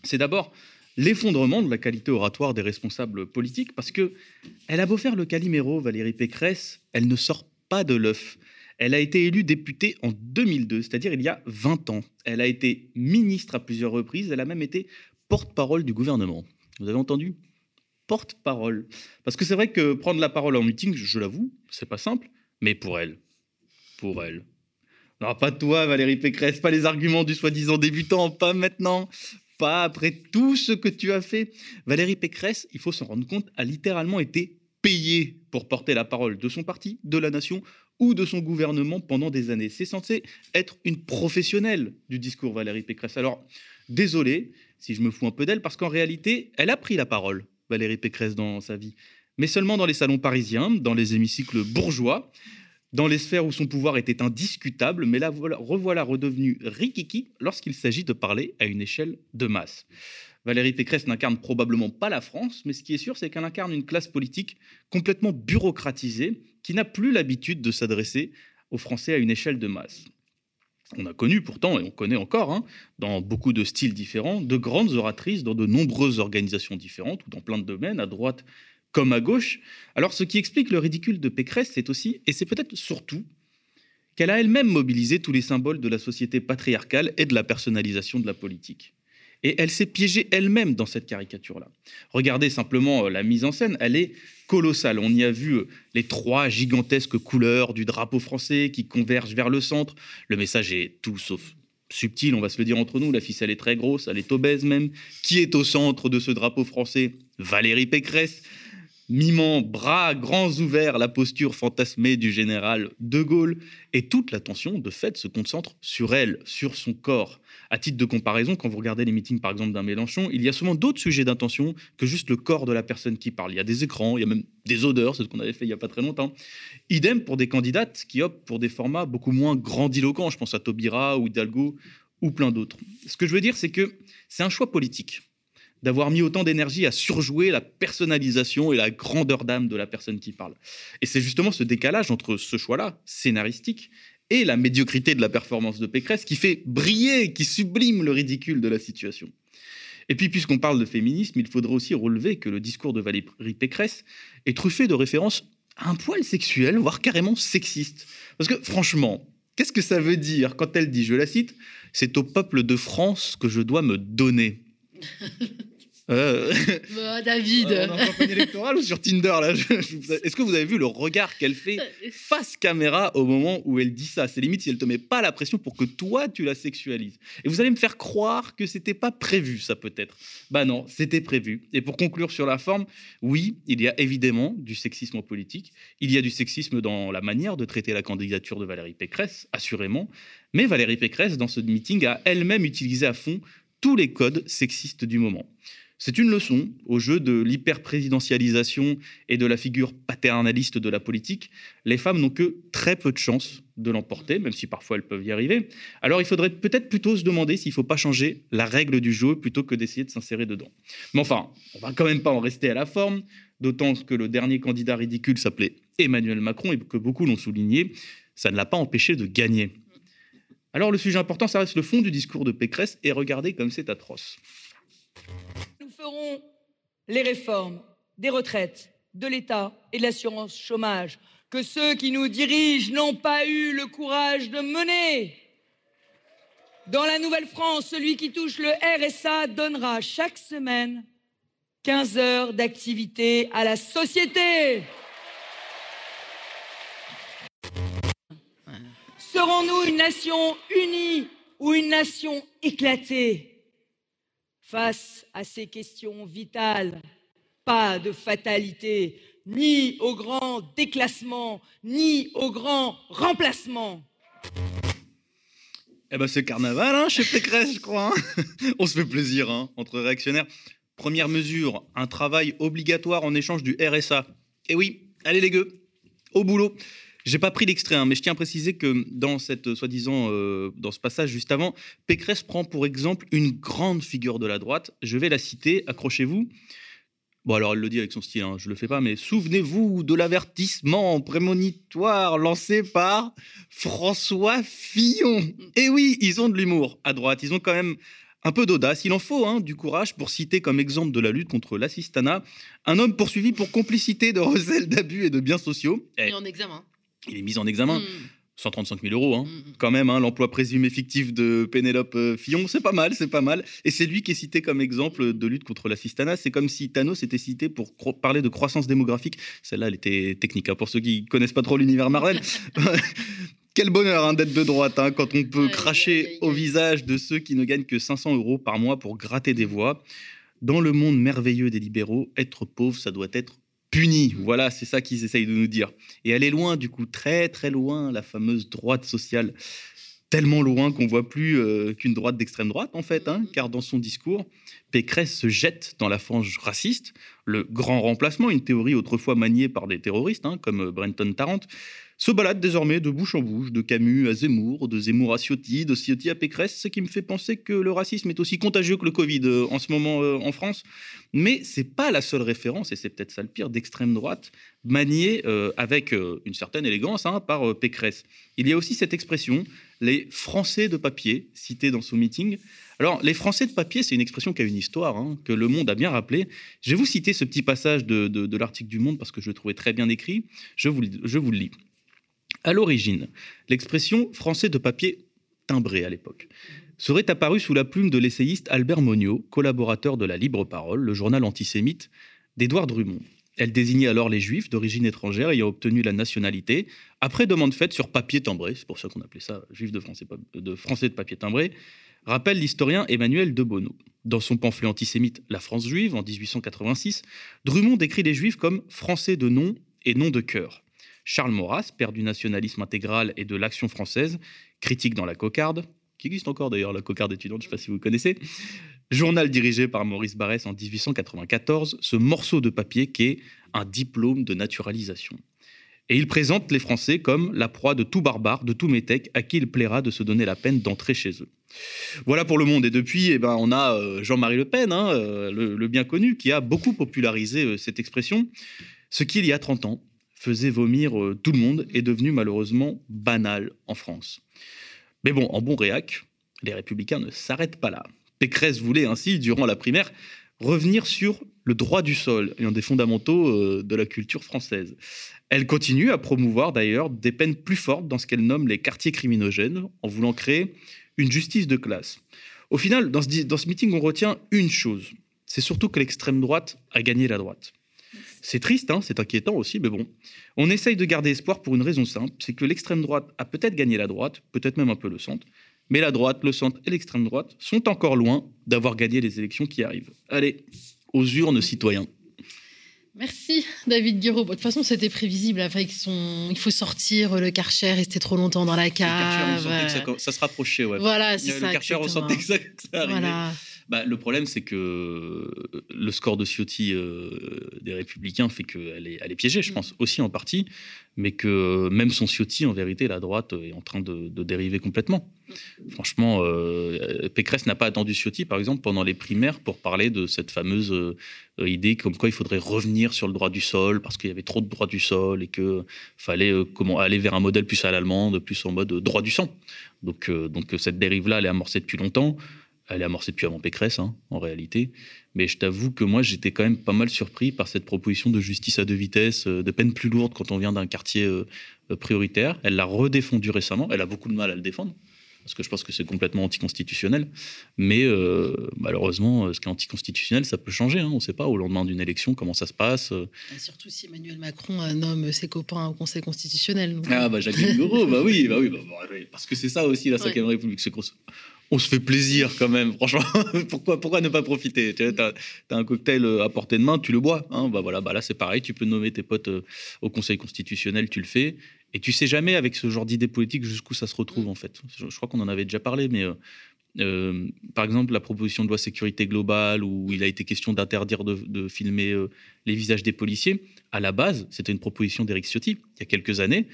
C'est d'abord l'effondrement de la qualité oratoire des responsables politiques, parce que elle a beau faire le caliméro, Valérie Pécresse, elle ne sort pas de l'œuf. Elle a été élue députée en 2002, c'est-à-dire il y a 20 ans. Elle a été ministre à plusieurs reprises, elle a même été porte-parole du gouvernement. Vous avez entendu Porte-parole. Parce que c'est vrai que prendre la parole en meeting, je l'avoue, c'est pas simple, mais pour elle, pour elle. Non, pas toi, Valérie Pécresse, pas les arguments du soi-disant débutant, pas maintenant, pas après tout ce que tu as fait. Valérie Pécresse, il faut s'en rendre compte, a littéralement été payée pour porter la parole de son parti, de la nation ou de son gouvernement pendant des années. C'est censé être une professionnelle du discours, Valérie Pécresse. Alors, désolé si je me fous un peu d'elle, parce qu'en réalité, elle a pris la parole, Valérie Pécresse, dans sa vie, mais seulement dans les salons parisiens, dans les hémicycles bourgeois, dans les sphères où son pouvoir était indiscutable, mais voilà- revoilà redevenu rikiki lorsqu'il s'agit de parler à une échelle de masse. Valérie Pécresse n'incarne probablement pas la France, mais ce qui est sûr, c'est qu'elle incarne une classe politique complètement bureaucratisée, qui n'a plus l'habitude de s'adresser aux Français à une échelle de masse. On a connu pourtant, et on connaît encore, hein, dans beaucoup de styles différents, de grandes oratrices dans de nombreuses organisations différentes ou dans plein de domaines, à droite comme à gauche. Alors ce qui explique le ridicule de Pécresse, c'est aussi, et c'est peut-être surtout, qu'elle a elle-même mobilisé tous les symboles de la société patriarcale et de la personnalisation de la politique. Et elle s'est piégée elle-même dans cette caricature-là. Regardez simplement euh, la mise en scène, elle est colossale. On y a vu euh, les trois gigantesques couleurs du drapeau français qui convergent vers le centre. Le message est tout sauf subtil, on va se le dire entre nous. La ficelle est très grosse, elle est obèse même. Qui est au centre de ce drapeau français? Valérie Pécresse mimant bras grands ouverts la posture fantasmée du général de Gaulle, et toute l'attention de fait se concentre sur elle, sur son corps. À titre de comparaison, quand vous regardez les meetings par exemple d'un Mélenchon, il y a souvent d'autres sujets d'intention que juste le corps de la personne qui parle. Il y a des écrans, il y a même des odeurs, c'est ce qu'on avait fait il y a pas très longtemps. Idem pour des candidates qui optent pour des formats beaucoup moins grandiloquents. Je pense à Taubira ou Hidalgo ou plein d'autres. Ce que je veux dire, c'est que c'est un choix politique d'avoir mis autant d'énergie à surjouer la personnalisation et la grandeur d'âme de la personne qui parle. Et c'est justement ce décalage entre ce choix-là, scénaristique, et la médiocrité de la performance de Pécresse qui fait briller, qui sublime le ridicule de la situation. Et puis, puisqu'on parle de féminisme, il faudrait aussi relever que le discours de Valérie Pécresse est truffé de références un poil sexuelles, voire carrément sexistes. Parce que, franchement, qu'est-ce que ça veut dire quand elle dit, je la cite, c'est au peuple de France que je dois me donner [LAUGHS] Euh, Bah, David. on électorale ou sur Tinder là Je- Est-ce que vous avez vu le regard qu'elle fait face caméra au moment où elle dit ça? C'est limite si elle te met pas la pression pour que toi tu la sexualises. Et vous allez me faire croire que c'était pas prévu, ça peut-être. Bah non, c'était prévu. Et pour conclure sur la forme, oui, il y a évidemment du sexisme en politique. Il y a du sexisme dans la manière de traiter la candidature de Valérie Pécresse, assurément. Mais Valérie Pécresse, dans ce meeting, a elle-même utilisé à fond tous les codes sexistes du moment. C'est une leçon au jeu de l'hyper-présidentialisation et de la figure paternaliste de la politique. Les femmes n'ont que très peu de chances de l'emporter, même si parfois elles peuvent y arriver. Alors il faudrait peut-être plutôt se demander s'il ne faut pas changer la règle du jeu plutôt que d'essayer de s'insérer dedans. Mais enfin, on va quand même pas en rester à la forme, d'autant que le dernier candidat ridicule s'appelait Emmanuel Macron et que beaucoup l'ont souligné, ça ne l'a pas empêché de gagner. Alors le sujet important, ça reste le fond du discours de Pécresse et regardez comme c'est atroce. Ferons les réformes des retraites, de l'État et de l'assurance chômage que ceux qui nous dirigent n'ont pas eu le courage de mener. Dans la Nouvelle-France, celui qui touche le RSA donnera chaque semaine 15 heures d'activité à la société. Serons-nous une nation unie ou une nation éclatée? Face à ces questions vitales, pas de fatalité, ni au grand déclassement, ni au grand remplacement. Eh ben c'est carnaval hein, chez Pécresse, je crois. hein. [LAUGHS] On se fait plaisir hein, entre réactionnaires. Première mesure, un travail obligatoire en échange du RSA. Et oui, allez les gueux, au boulot. J'ai pas pris l'extrait, hein, mais je tiens à préciser que dans cette soi-disant, euh, dans ce passage juste avant, Pécresse prend pour exemple une grande figure de la droite. Je vais la citer, accrochez-vous. Bon, alors elle le dit avec son style, hein, je le fais pas, mais souvenez-vous de l'avertissement prémonitoire lancé par François Fillon. Et oui, ils ont de l'humour à droite, ils ont quand même un peu d'audace, il en faut hein, du courage pour citer comme exemple de la lutte contre l'assistanat un homme poursuivi pour complicité de recel d'abus et de biens sociaux. Eh, Et en examen. Il est mis en examen. 135 000 euros, hein. quand même, hein, l'emploi présumé fictif de Pénélope euh, Fillon, c'est pas mal, c'est pas mal. Et c'est lui qui est cité comme exemple de lutte contre l'assistanat. C'est comme si Thanos était cité pour parler de croissance démographique. Celle-là, elle était technique, hein, pour ceux qui connaissent pas trop l'univers Marvel. [LAUGHS] [LAUGHS] Quel bonheur d'être de droite quand on peut cracher au visage de ceux qui ne gagnent que 500 euros par mois pour gratter des voix. Dans le monde merveilleux des libéraux, être pauvre, ça doit être Voilà, c'est ça qu'ils essayent de nous dire. Et elle est loin, du coup, très très loin, la fameuse droite sociale. Tellement loin qu'on voit plus euh, qu'une droite d'extrême droite, en fait, hein, car dans son discours, Pécresse se jette dans la frange raciste, le grand remplacement, une théorie autrefois maniée par des terroristes, hein, comme euh, Brenton Tarrant, se balade désormais de bouche en bouche, de Camus à Zemmour, de Zemmour à Ciotti, de Ciotti à Pécresse, ce qui me fait penser que le racisme est aussi contagieux que le Covid euh, en ce moment euh, en France. Mais c'est pas la seule référence, et c'est peut-être ça le pire, d'extrême droite, maniée euh, avec une certaine élégance hein, par Pécresse. Il y a aussi cette expression, les Français de papier, citée dans son meeting. Alors, les Français de papier, c'est une expression qui a une histoire, hein, que le Monde a bien rappelé. Je vais vous citer ce petit passage de, l'article du Monde parce que je le trouvais très bien écrit. Je vous le lis. À l'origine, l'expression français de papier timbré à l'époque serait apparue sous la plume de l'essayiste Albert Monniot, collaborateur de la Libre Parole, le journal antisémite d'Édouard Drummond. Elle désignait alors les juifs d'origine étrangère ayant obtenu la nationalité, après demande faite sur papier timbré, c'est pour ça qu'on appelait ça juif de français, de papier timbré, rappelle l'historien Emmanuel de Bonneau. Dans son pamphlet antisémite La France juive en 1886, Drummond décrit les juifs comme français de nom et non de cœur. Charles Maurras, père du nationalisme intégral et de l'action française, critique dans La Cocarde, qui existe encore d'ailleurs, La Cocarde étudiante, je ne sais pas si vous connaissez, journal dirigé par Maurice Barrès en 1894, ce morceau de papier qui est un diplôme de naturalisation. Et il présente les Français comme la proie de tout barbare, de tout métèque, à qui il plaira de se donner la peine d'entrer chez eux. Voilà pour le monde. Et depuis, eh ben, on a euh, Jean-Marie Le Pen, hein, euh, le, bien connu, qui a beaucoup popularisé euh, cette expression. Ce qui, il y a 30 ans, faisait vomir euh, tout le monde est devenu malheureusement banal en France. Mais bon, en bon réac, les républicains ne s'arrêtent pas là. Pécresse voulait ainsi, durant la primaire, revenir sur le droit du sol, un des fondamentaux euh, de la culture française. Elle continue à promouvoir d'ailleurs des peines plus fortes dans ce qu'elle nomme les quartiers criminogènes, en voulant créer une justice de classe. Au final, dans ce meeting, on retient une chose. c'est surtout que l'extrême droite a gagné la droite. C'est triste, hein, c'est inquiétant aussi, mais bon. On essaye de garder espoir pour une raison simple, c'est que l'extrême droite a peut-être gagné la droite, peut-être même un peu le centre, mais la droite, le centre et l'extrême droite sont encore loin d'avoir gagné les élections qui arrivent. Allez, aux urnes, citoyens. Merci David Guiraud. De toute façon, c'était prévisible. Avec son... Il faut sortir le Karcher, rester trop longtemps dans la cave. Le Karcher, on sentait que ça, ça se rapprochait. Ouais. Voilà, c'est le ça. Karcher, on sentait que ça, que ça arrivait. Voilà. Bah, le problème, c'est que le score de Ciotti euh, des Républicains fait qu'elle est, elle est piégée, je Mm. pense, aussi en partie, mais que même son Ciotti, en vérité, la droite est en train de, de dériver complètement. Franchement, euh, Pécresse n'a pas attendu Ciotti, par exemple, pendant les primaires pour parler de cette fameuse euh, idée comme quoi il faudrait revenir sur le droit du sol parce qu'il y avait trop de droit du sol et qu'il fallait euh, comment, aller vers un modèle plus à l'allemande, plus en mode euh, droit du sang. Donc, euh, donc cette dérive-là, elle est amorcée depuis longtemps. Elle est amorcée depuis avant Pécresse, hein, en réalité. Mais je t'avoue que moi, j'étais quand même pas mal surpris par cette proposition de justice à deux vitesses, euh, de peine plus lourde quand on vient d'un quartier euh, euh, prioritaire. Elle l'a redéfendu récemment. Elle a beaucoup de mal à le défendre, parce que je pense que c'est complètement anticonstitutionnel. Mais euh, malheureusement, ce qui est anticonstitutionnel, ça peut changer. hein. On ne sait pas au lendemain d'une élection comment ça se passe. Et surtout si Emmanuel Macron nomme ses copains au Conseil constitutionnel. donc. Ah bah Jacqueline Gouraud, [LAUGHS] bah oui, bah oui, bah, bah, parce que c'est ça aussi la 5 République, c'est. On se fait plaisir quand même, franchement. [LAUGHS] pourquoi, pourquoi ne pas profiter? Tu as, un cocktail euh, à portée de main, tu le bois. Hein bah voilà, bah là c'est pareil, tu peux nommer tes potes euh, au Conseil constitutionnel, tu le fais. Et tu sais jamais avec ce genre d'idée politique jusqu'où ça se retrouve en fait. Je, je crois qu'on en avait déjà parlé, mais euh, euh, par exemple la proposition de loi sécurité globale où il a été question d'interdire de, de filmer euh, les visages des policiers, à la base c'était une proposition d'Éric Ciotti il y a quelques années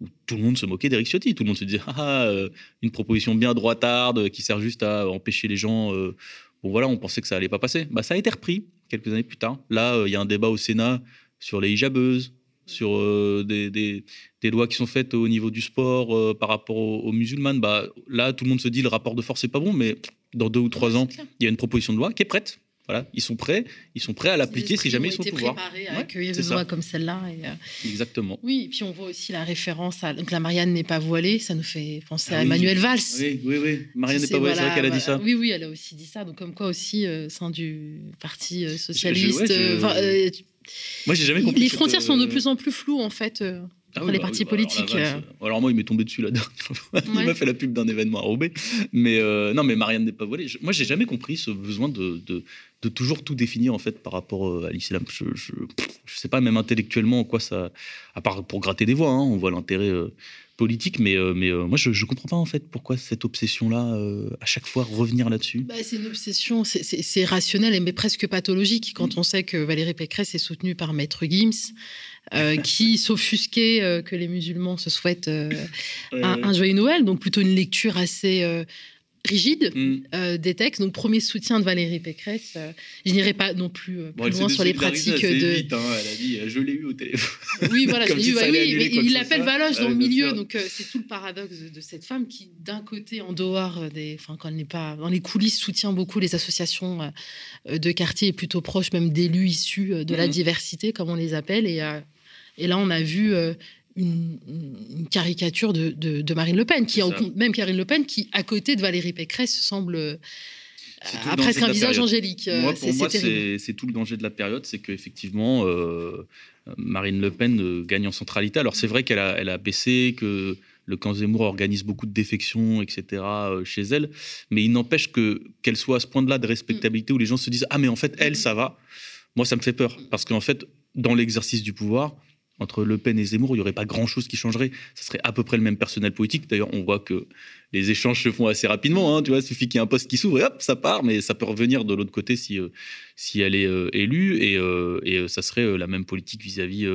où tout le monde se moquait d'Éric Ciotti. Tout le monde se disait ah, euh, une proposition bien droitarde qui sert juste à empêcher les gens. euh, bon voilà, on pensait que ça allait pas passer. Bah ça a été repris quelques années plus tard. Là, euh, il y a un débat au Sénat sur les hijabeuses, sur euh, des, des- des lois qui sont faites au niveau du sport euh, par rapport aux, aux musulmanes. Bah là, tout le monde se dit le rapport de force est pas bon, mais dans deux ou trois ans, il y a une proposition de loi qui est prête. Voilà, ils sont prêts, ils sont prêts à l'appliquer si jamais ils sont au pouvoir. préparés à Ouais, accueillir une loi comme celle-là. euh, Exactement. Oui, et puis on voit aussi la référence à donc la Marianne n'est pas voilée, ça nous fait penser Ah à oui. Emmanuel Valls. Oui, oui, oui. Marianne n'est pas voilée, c'est vrai qu'elle a dit ça. Oui, oui, elle a aussi dit ça. Donc comme quoi aussi, euh, sein du parti euh, socialiste. ouais, je- euh, euh, Moi, j'ai jamais compris. les frontières sont de plus en plus floues en fait Ah oui, les bah partis bah politiques. euh. Alors moi, il m'est tombé dessus la dernière fois. [LAUGHS] Il Ouais. m'a fait la pub d'un événement à Roubaix. Mais euh, non, mais Marianne n'est pas voilée. Je- moi, j'ai jamais compris ce besoin de, de, de toujours tout définir en fait par rapport euh, à l'islam. Je, je, je sais pas même intellectuellement en quoi ça, à part pour gratter des voix, hein, on voit l'intérêt euh, politique, mais mais moi, je, je comprends pas en fait pourquoi cette obsession là, à chaque fois revenir là-dessus. Bah, c'est une obsession, c'est- rationnel mais presque pathologique quand on sait que Valérie Pécresse est soutenue par Maître Gims, euh, qui [LAUGHS] s'offusquait euh, que les musulmans se souhaitent euh, un, un joyeux Noël, donc plutôt une lecture assez rigide Mm. des textes. Donc premier soutien de Valérie Pécresse. je n'irai pas non plus Bon, plus loin sur les pratiques de. vite, hein. Elle a dit je l'ai eu au téléphone. Oui, voilà, [LAUGHS] je l'ai bah oui, mais il l'appelle. Valoche dans le milieu, donc c'est tout le paradoxe de, de cette femme qui, d'un côté, en dehors des, enfin, quand elle n'est pas dans les coulisses, soutient beaucoup les associations de quartier et plutôt proche même d'élus issus de la Mhm. diversité, comme on les appelle, et, et là on a vu. euh, une, une caricature de, de- de Marine Le Pen, qui en même Karine Le Pen, qui à côté de Valérie Pécresse semble a presque un visage angélique. euh, Moi, pour moi, c'est tout le danger de la période, c'est qu'effectivement, euh, Marine Le Pen euh, gagne en centralité. Alors, c'est vrai qu'elle a, elle a baissé, que le camp Zemmour organise beaucoup de défections, etc., chez elle, mais il n'empêche que qu'elle soit à ce point-là de respectabilité où les gens se disent Ah, mais en fait, elle, ça va. Moi, ça me fait peur, parce qu'en fait, dans l'exercice du pouvoir, entre Le Pen et Zemmour, il n'y aurait pas grand-chose qui changerait. Ça serait à peu près le même personnel politique. D'ailleurs, on voit que les échanges se font assez rapidement. hein, tu vois, il suffit qu'il y ait un poste qui s'ouvre et hop, ça part. Mais ça peut revenir de l'autre côté si, euh, si elle est euh, élue. Et, euh, et, euh, ça serait la même politique vis-à-vis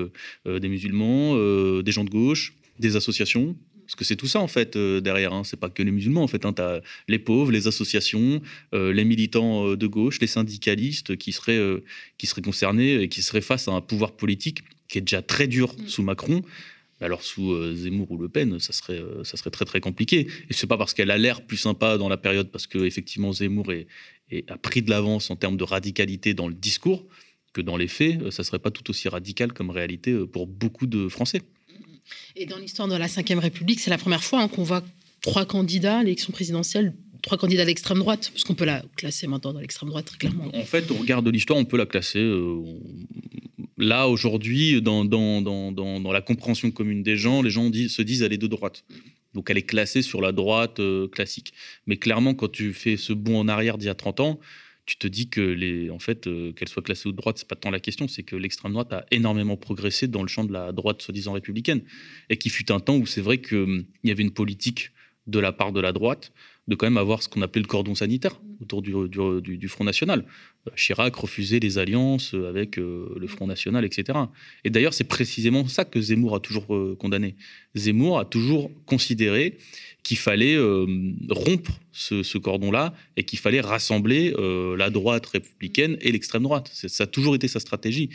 des musulmans, des gens de gauche, des associations. Parce que c'est tout ça, en fait, derrière. Hein. C'est pas que les musulmans, en fait. Hein. Tu as les pauvres, les associations, les militants de gauche, les syndicalistes qui seraient, qui seraient concernés et qui seraient face à un pouvoir politique qui est déjà très dur sous Macron. Alors sous euh, Zemmour ou Le Pen, ça serait, euh, ça serait très très compliqué. Et c'est pas parce qu'elle a l'air plus sympa dans la période, parce que effectivement Zemmour est, est- a pris de l'avance en termes de radicalité dans le discours, que dans les faits, euh, ça serait pas tout aussi radical comme réalité pour beaucoup de Français. Et dans l'histoire de la Ve République, c'est la première fois hein, qu'on voit trois candidats à l'élection présidentielle trois candidats d'extrême droite, parce qu'on peut la classer maintenant dans l'extrême droite, très clairement. En fait, au regard de l'histoire, on peut la classer. euh, là, aujourd'hui, dans, la compréhension commune des gens, les gens se disent elle est de droite. Donc elle est classée sur la droite euh, classique. Mais clairement, quand tu fais ce bond en arrière d'il y a 30 ans, tu te dis que les, en fait, euh, qu'elle soit classée ou de droite, c'est pas tant la question, c'est que l'extrême droite a énormément progressé dans le champ de la droite soi-disant républicaine, et qu'il fut un temps où c'est vrai qu'il y avait une politique de la part de la droite de quand même avoir ce qu'on appelait le cordon sanitaire autour du Front National. Chirac refusait les alliances euh, avec euh, le Front National, etc. Et d'ailleurs, c'est précisément ça que Zemmour a toujours euh, condamné. Zemmour a toujours considéré qu'il fallait rompre ce, ce cordon-là et qu'il fallait rassembler la droite républicaine et l'extrême droite. Ça a toujours été sa stratégie.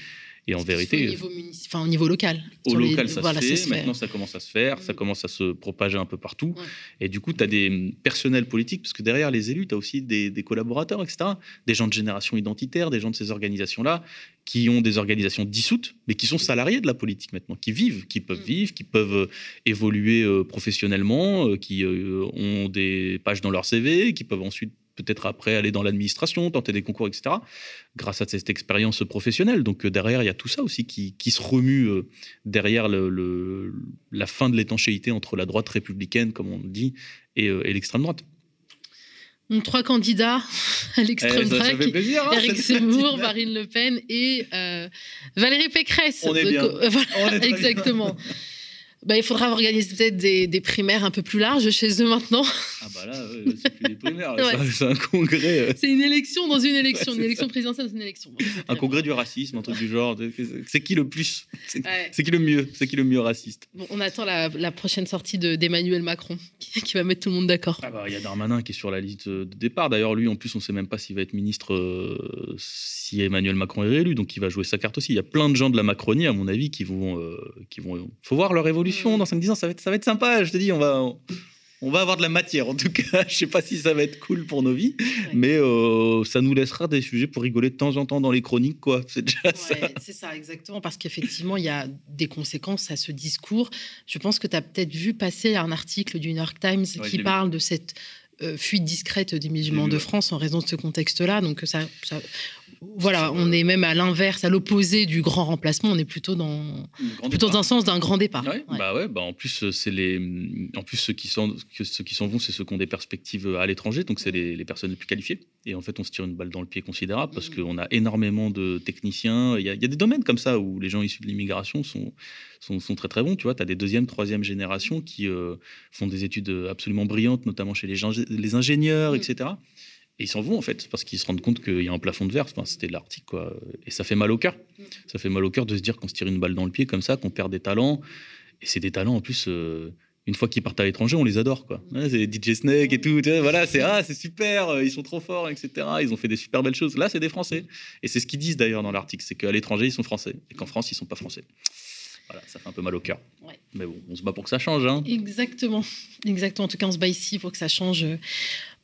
Et en Au vérité, niveau, munici- enfin, au niveau local. au les- local, ça voilà, se fait. Maintenant, ça commence à se faire. Mm. Ça commence à se propager un peu partout. Et du coup, tu as des hum, personnels politiques, parce que derrière les élus, tu as aussi des, des collaborateurs, etc. Des gens de génération identitaire, des gens de ces organisations-là, qui ont des organisations dissoutes, mais qui sont salariés de la politique maintenant, qui vivent, qui peuvent vivre, qui peuvent euh, évoluer euh, professionnellement, euh, qui ont des pages dans leur CV, qui peuvent ensuite peut-être après aller dans l'administration, tenter des concours, etc., grâce à cette expérience professionnelle. Donc euh, derrière, il y a tout ça aussi qui, qui se remue euh, derrière le, le- la fin de l'étanchéité entre la droite républicaine, comme on dit, et, euh, et l'extrême droite. Donc, trois candidats à l'extrême Eh, droite. hein, Eric Zemmour. Marine Le Pen et euh, Valérie Pécresse. On est Donc, bien. euh, [LAUGHS] voilà, On est très bien. Bah, il faudra organiser peut-être des, des primaires un peu plus larges chez eux maintenant. Ah bah là, c'est plus les primaires, [LAUGHS] Ouais. c'est un congrès, euh, C'est une élection dans une élection. Ouais, une élection présidentielle dans une élection. un congrès du racisme, un truc du genre. C'est qui le plus C'est Ouais. qui le mieux C'est qui le mieux raciste? Bon, on attend la, la prochaine sortie de- d'Emmanuel Macron [LAUGHS] qui, qui va mettre tout le monde d'accord. Ah bah, Il y a Darmanin qui est sur la liste de départ. D'ailleurs, lui, en plus, on ne sait même pas s'il va être ministre euh, si Emmanuel Macron est réélu. Donc, il va jouer sa carte aussi. Il y a plein de gens de la Macronie, à mon avis, qui vont. euh, qui vont faut voir leur évolution dans 5-10 ans. Ça va, être, ça va être sympa. Je te dis, on va. on- on va avoir de la matière, en tout cas. [LAUGHS] Je sais pas si ça va être cool pour nos vies, mais euh, ça nous laissera des sujets pour rigoler de temps en temps dans les chroniques, quoi. C'est déjà ça. C'est ça, exactement, parce qu'effectivement, il y a des conséquences à ce discours. Je pense que tu as peut-être vu passer un article du New York Times qui vu. parle de cette euh, fuite discrète des musulmans de. France en raison de ce contexte-là. Donc, ça, ça- voilà, on est même à l'inverse, à l'opposé du grand remplacement. On est plutôt dans, plutôt départ. dans le sens d'un grand départ. Ouais, Bah ouais, bah en plus euh, c'est les, en plus ceux qui sont, que ceux qui s'en vont, c'est ceux qui ont des perspectives euh, à l'étranger, donc c'est les, les personnes les plus qualifiées. Et en fait, on se tire une balle dans le pied considérable parce qu'on a énormément de techniciens. Il y, a, il y a des domaines comme ça où les gens issus de l'immigration sont, sont, sont très très bons. Tu vois, tu as des deuxième, troisième générations qui euh, font des études absolument brillantes, notamment chez les, les ingénieurs, etc. Et ils s'en vont en fait parce qu'ils se rendent compte qu'il y a un plafond de verre. Enfin, C'était l'article quoi. Et ça fait mal au cœur. Ça fait mal au cœur de se dire qu'on se tire une balle dans le pied comme ça, qu'on perd des talents. Et c'est des talents en plus. euh, une fois qu'ils partent à l'étranger, on les adore quoi. Ouais, c'est DJ Snake et tout. tu vois, voilà, c'est ah, c'est super. euh, Ils sont trop forts, etc. Ils ont fait des super belles choses. Là, c'est des Français. Et c'est ce qu'ils disent d'ailleurs dans l'article, c'est qu'à l'étranger, ils sont français et qu'en France, ils sont pas français. Voilà, ça fait un peu mal au cœur. Ouais. Mais bon, on se bat pour que ça change. Hein. Exactement. Exactement. En tout cas, on se bat ici pour que ça change euh,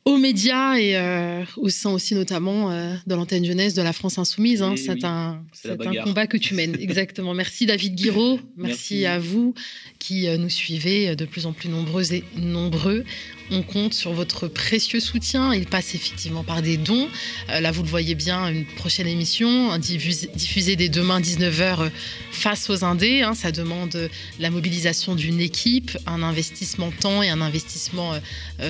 aux médias et euh, au sein aussi notamment euh, de l'antenne jeunesse de la France Insoumise. hein. C'est oui, un, combat que tu mènes. [LAUGHS] Exactement. Merci David Guiraud. Merci, Merci. à vous qui euh, nous suivez de plus en plus nombreux et nombreux. On compte sur votre précieux soutien. Il passe effectivement par des dons. Euh, là, vous le voyez bien, une prochaine émission hein, diffusée, dès demain 19h euh, face aux Indés. hein. ça demande euh, la mobilisation d'une équipe, un investissement temps et un investissement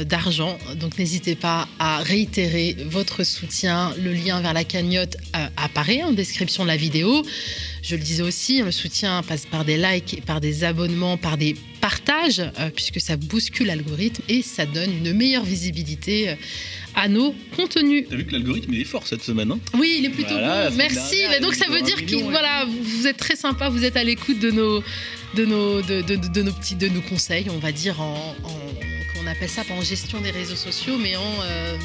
d'argent. Donc n'hésitez pas à réitérer votre soutien. Le lien vers la cagnotte apparaît en description de la vidéo. Je le disais aussi, le soutien passe par des likes, et par des abonnements, par des partages, euh, puisque ça bouscule l'algorithme et ça donne une meilleure visibilité euh, à nos contenus. T'as vu que l'algorithme il est fort cette semaine. Hein? Oui, il est plutôt Voilà, bon. Merci. dernière, Mais il donc ça veut dire que voilà, vous êtes très sympa, vous êtes à l'écoute de nos de nos de, de- de nos petits de nos conseils, on va dire en, on appelle ça pas en gestion des réseaux sociaux, mais en euh,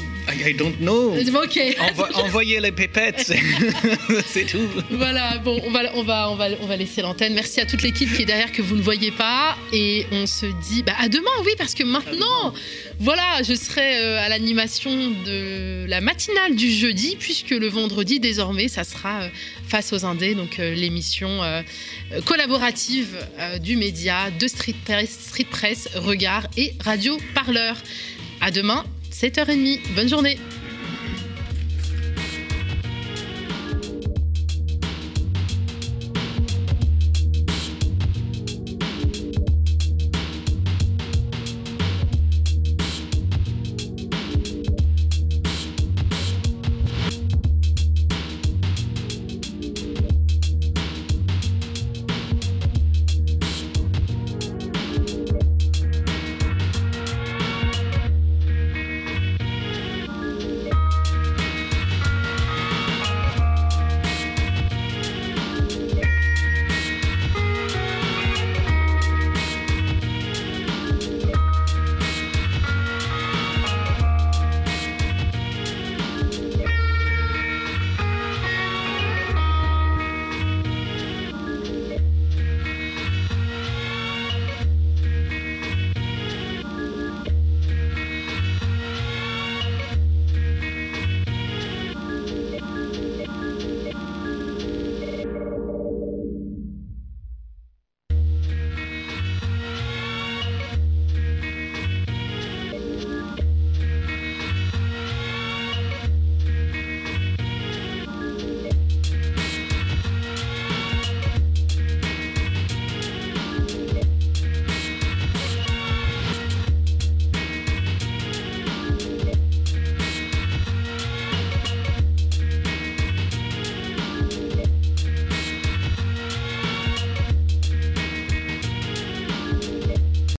I, don't know. Ok. Envo- [LAUGHS] envoyez les pépettes, [LAUGHS] c'est- tout. Voilà, bon, on va, on va, on va, on va laisser l'antenne. Merci à toute l'équipe qui est derrière que vous ne voyez pas. Et on se dit bah, à demain, oui, parce que maintenant, voilà, je serai euh, à l'animation de la matinale du jeudi, puisque le vendredi, désormais, ça sera euh, Face aux Indés, donc euh, l'émission euh, collaborative euh, du média, de Street Press, Street Regard et Radio Parleur. À demain 7h30. Bonne journée